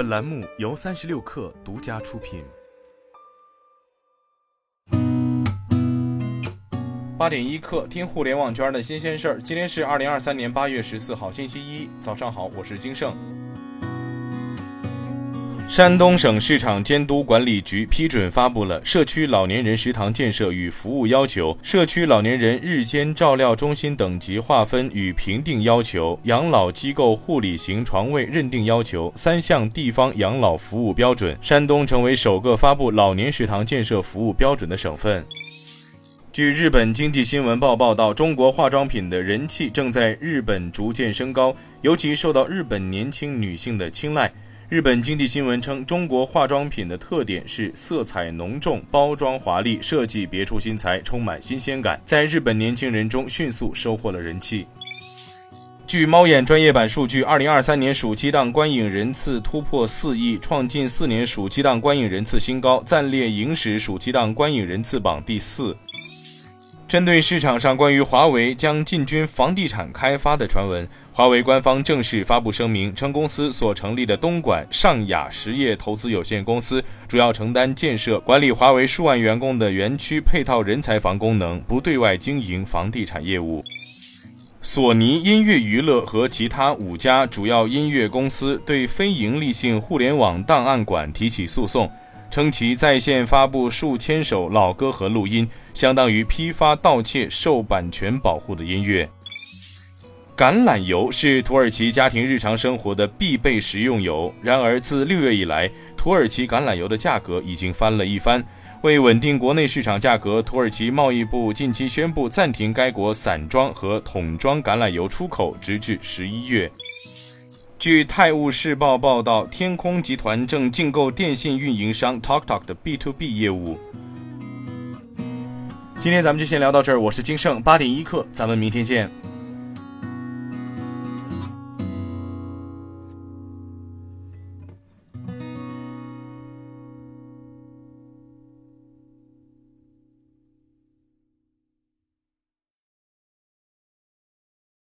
本栏目由三十六氪独家出品。八点一刻，听互联网圈的新鲜事儿。今天是二零二三年八月十四号，星期一，早上好，我是金盛。山东省市场监督管理局批准发布了《社区老年人食堂建设与服务要求》《社区老年人日间照料中心等级划分与评定要求》《养老机构护理型床位认定要求》三项地方养老服务标准，山东成为首个发布老年食堂建设服务标准的省份。据日本经济新闻报报道，中国化妆品的人气正在日本逐渐升高，尤其受到日本年轻女性的青睐。日本经济新闻称，中国化妆品的特点是色彩浓重、包装华丽、设计别出心裁、充满新鲜感，在日本年轻人中迅速收获了人气。据猫眼专业版数据，二零二三年暑期档观影人次突破四亿，创近四年暑期档观影人次新高，暂列影史暑期档观影人次榜第四。针对市场上关于华为将进军房地产开发的传闻，华为官方正式发布声明，称公司所成立的东莞上雅实业投资有限公司主要承担建设、管理华为数万员工的园区配套人才房功能，不对外经营房地产业务。索尼音乐娱乐和其他五家主要音乐公司对非营利性互联网档案馆提起诉讼。称其在线发布数千首老歌和录音，相当于批发盗窃受版权保护的音乐。橄榄油是土耳其家庭日常生活的必备食用油，然而自六月以来，土耳其橄榄油的价格已经翻了一番。为稳定国内市场价格，土耳其贸易部近期宣布暂停该国散装和桶装橄榄油出口，直至十一月。据《泰晤士报》报道，天空集团正竞购电信运营商 TalkTalk 的 B2B 业务。今天咱们就先聊到这儿，我是金盛，八点一刻，咱们明天见。